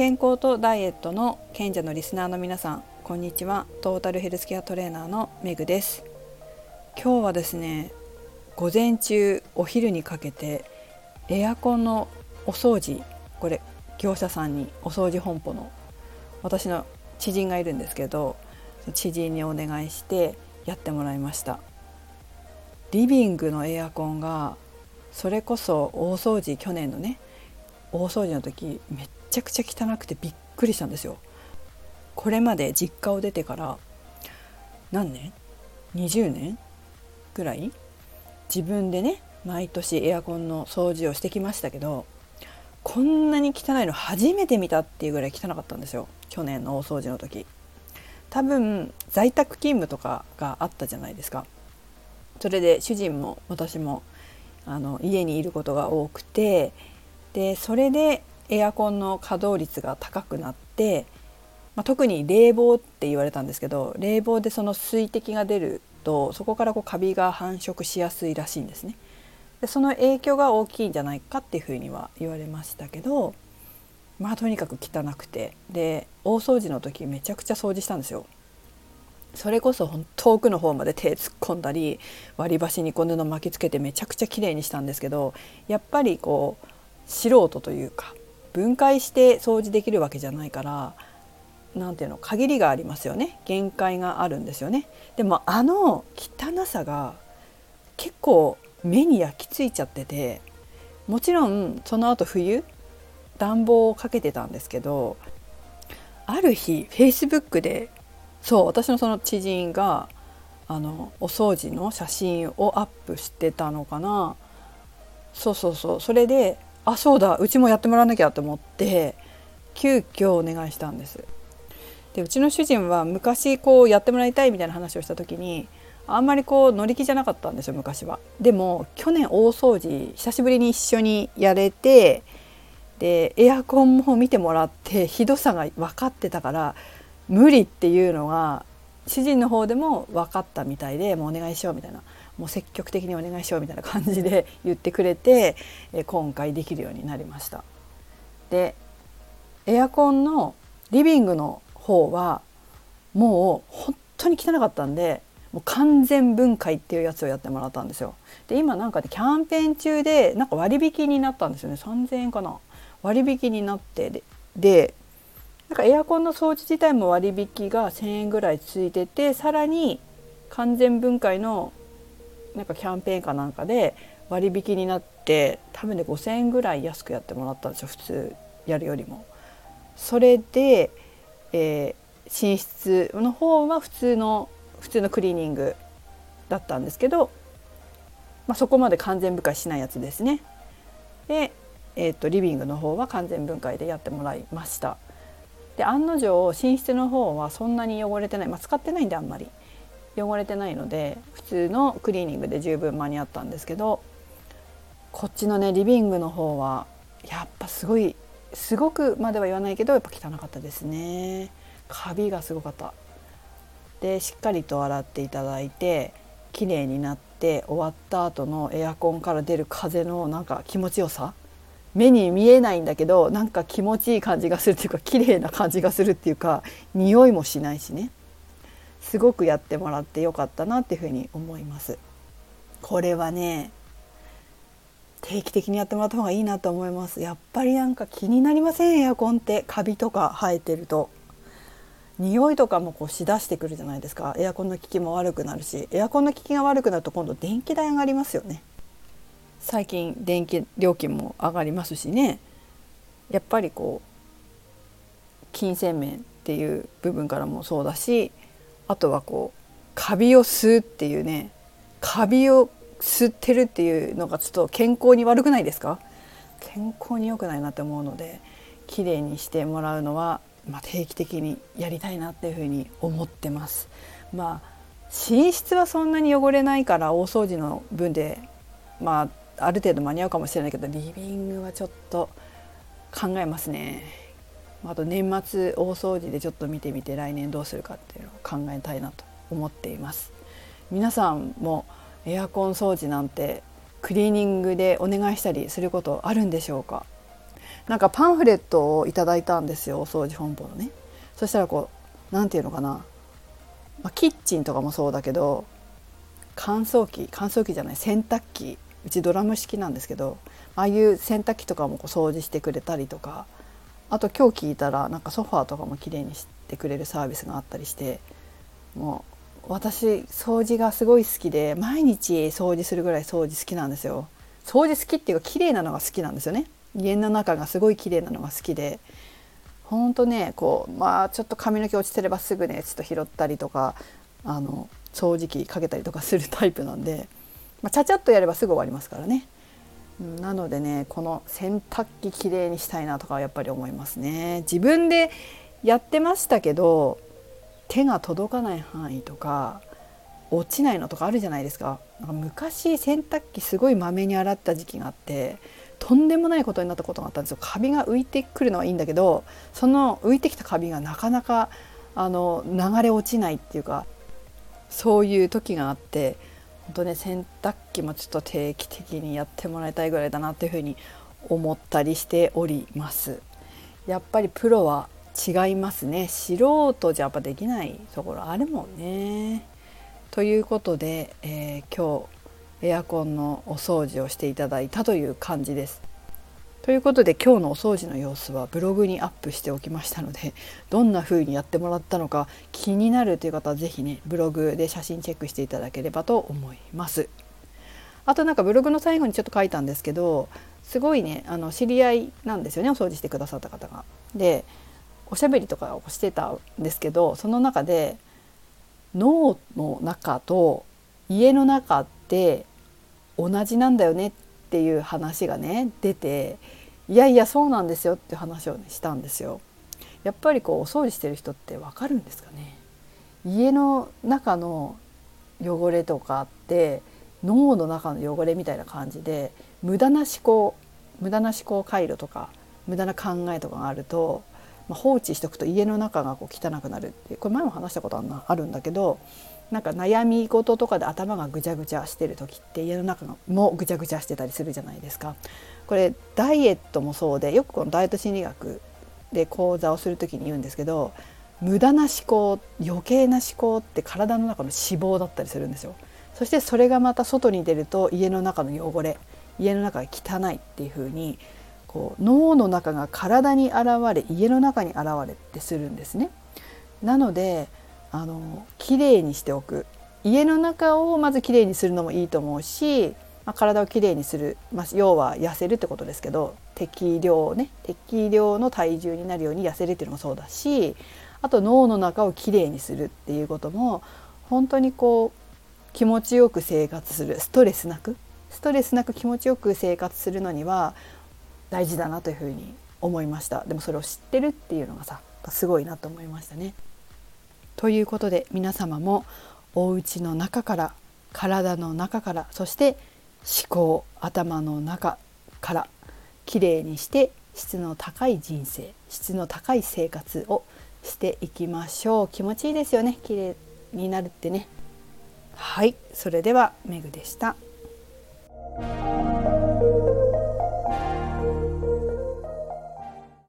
健康とダイエットの賢者のリスナーの皆さんこんにちは。トータルヘルスケアトレーナーのメグです。今日はですね午前中お昼にかけてエアコンのお掃除これ業者さんにお掃除本舗の私の知人がいるんですけど知人にお願いしてやってもらいました。リビングのエアコンがそれこそ大掃除去年のね大掃除の時めっちゃくちゃ汚くてびっくりしたんですよ。これまで実家を出てから何年？20年？ぐらい？自分でね毎年エアコンの掃除をしてきましたけどこんなに汚いの初めて見たっていうぐらい汚かったんですよ。去年の大掃除の時。多分在宅勤務とかがあったじゃないですか。それで主人も私もあの家にいることが多くてでそれでエアコンの稼働率が高くなって、まあ、特に冷房って言われたんですけど冷房でその水滴が出るとそこからこうカビが繁殖しやすいらしいんですね。でその影響が大きいんじゃないかっていうふうには言われましたけどまあとにかく汚くてで大掃除の時めちゃくちゃ掃除したんですよ。それこそ遠くの方まで手突っ込んだり割り箸にこ布巻きつけてめちゃくちゃ綺麗にしたんですけどやっぱりこう素人というか分解して掃除できるわけじゃないから何ていうの限りがありますよね。限界があるんですよね。でもあの汚さが結構目に焼き付いちゃっててもちろんその後冬暖房をかけてたんですけどある日フェイスブックでそう私のその知人があのお掃除の写真をアップしてたのかな。そうそうそう。それであそうだうちもやってもらわなきゃと思って急遽お願いしたんですでうちの主人は昔こうやってもらいたいみたいな話をした時にあんまりこう乗り気じゃなかったんですよ昔は。でも去年大掃除久しぶりに一緒にやれてでエアコンも見てもらってひどさが分かってたから無理っていうのが主人の方でも分かったみたいでもうお願いしようみたいなもう積極的にお願いしようみたいな感じで 言ってくれて今回できるようになりました。でエアコンのリビングの方はもう本当に汚かったんでもう完全分解っていうやつをやってもらったんですよ。で今なんかでキャンペーン中でなんか割引になったんですよね3,000円かな割引になってででなんかエアコンの掃除自体も割引が1,000円ぐらいついててさらに完全分解のなんかキャンペーンかなんかで割引になって多分ね5,000円ぐらい安くやってもらったんですよ普通やるよりも。それで、えー、寝室の方は普通の普通のクリーニングだったんですけど、まあ、そこまで完全分解しないやつですね。で、えーとリビングの方は完全分解でやってもらいました。で案の定寝室の方はそんなに汚れてない、まあ、使ってないんであんまり汚れてないので普通のクリーニングで十分間に合ったんですけどこっちのねリビングの方はやっぱすごいすごくまでは言わないけどやっぱ汚かったですね。カビがすごかった。でしっかりと洗っていただいて綺麗になって終わった後のエアコンから出る風のなんか気持ちよさ。目に見えないんだけどなんか気持ちいい感じがするっていうか綺麗な感じがするっていうか匂いもしないしね。すごくやってもらってよかったなっていうふうに思います。これはね定期的にやってもらった方がいいなと思います。やっぱりなんか気になりません？エアコンって。カビとか生えてると。匂いとかもこうしだしてくるじゃないですか。エアコンの効きも悪くなるし。エアコンの効きが悪くなると今度電気代上がりますよね。最近電気料金も上がりますしね。やっぱりこう金銭面っていう部分からもそうだしあとはこうカビを吸うっていうねカビを吸ってるっていうのがちょっと健康に悪くないですか？健康に良くないなって思うので綺麗にしてもらうのは、まあ、定期的にやりたいなっていうふうに思ってます。まあ寝室はそんなに汚れないから大掃除の分でまあある程度間に合うかもしれないけどリビングはちょっと考えますねあと年末大掃除でちょっと見てみて来年どうするかっていうのを考えたいなと思っています。皆さんもエアコン掃除なんてクリーニングでお願いしたりすることあるんでしょうか？なんかパンフレットをいただいたんですよお掃除本舗のね。そしたらこう何て言うのかな、まあ、キッチンとかもそうだけど乾燥機乾燥機じゃない洗濯機。うちドラム式なんですけどああいう洗濯機とかもこう掃除してくれたりとかあと今日聞いたらなんかソファーとかも綺麗にしてくれるサービスがあったりしてもう私掃除がすごい好きで毎日掃除するぐらい掃除好きなんですよ。掃除好きっていうか綺麗なのが好きなんですよね。家の中がすごい綺麗なのが好きで。ほんとねこうまあちょっと髪の毛落ちてればすぐねちょっと拾ったりとかあの掃除機かけたりとかするタイプなんで、まあ、ちゃちゃっとやればすぐ終わりますからね。なのでねこの洗濯機きれいにしたいなとかやっぱり思いますね。自分でやってましたけど手が届かない範囲とか落ちないのとかあるじゃないですか。なんか昔洗濯機すごいまめに洗った時期があってとんでもないことになったことがあったんですよカビが浮いてくるのはいいんだけどその浮いてきたカビがなかなかあの流れ落ちないっていうかそういう時があって本当ね洗濯機もちょっと定期的にやってもらいたいぐらいだなっていうふうに思ったりしております。やっぱりプロは違いますね。素人じゃやっぱできないところあるもんね。ということで、えー、今日エアコンのお掃除をしていただいたという感じです。ということで今日のお掃除の様子はブログにアップしておきましたのでどんな風にやってもらったのか気になるという方は是非ねブログで写真チェックしていただければと思います。あとなんかブログの最後にちょっと書いたんですけどすごいねあの知り合いなんですよねお掃除してくださった方が。でおしゃべりとかをしてたんですけどその中で脳の中と家の中って同じなんだよねってていう話がね出ていやいやそうなんですよって話を、ね、したんですよ。やっぱりこうお掃除してる人ってわかるんですかね？家の中の汚れとかって脳の中の汚れみたいな感じで無駄な思考無駄な思考回路とか無駄な考えとかがあると、まあ、放置しておくと家の中がこう汚くなるってこれ前も話したことあるんだけどなんか悩み事とかで頭がぐちゃぐちゃしてる時って家の中もぐちゃぐちゃしてたりするじゃないですか。これダイエットもそうでよくこのダイエット心理学で講座をする時に言うんですけど無駄な思考余計な思考って体の中の脂肪だったりするんですよ。そしてそれがまた外に出ると家の中の汚れ家の中が汚いっていう風にこう脳の中が体に現れ家の中に現れってするんですね。なのであの綺麗にしておく。家の中をまずきれいにするのもいいと思うし、まあ、体をきれいにする、まあ、要は痩せるってことですけど適量ね。適量の体重になるように痩せるっていうのもそうだしあと脳の中をきれいにするっていうことも本当にこう気持ちよく生活する。ストレスなく。ストレスなく気持ちよく生活するのには大事だなというふうに思いました。でもそれを知ってるっていうのがさすごいなと思いましたね。ということで皆様もお家の中から体の中からそして思考頭の中からきれいにして質の高い人生質の高い生活をしていきましょう。気持ちいいですよね。綺麗になるってね。はい。それではメグでした。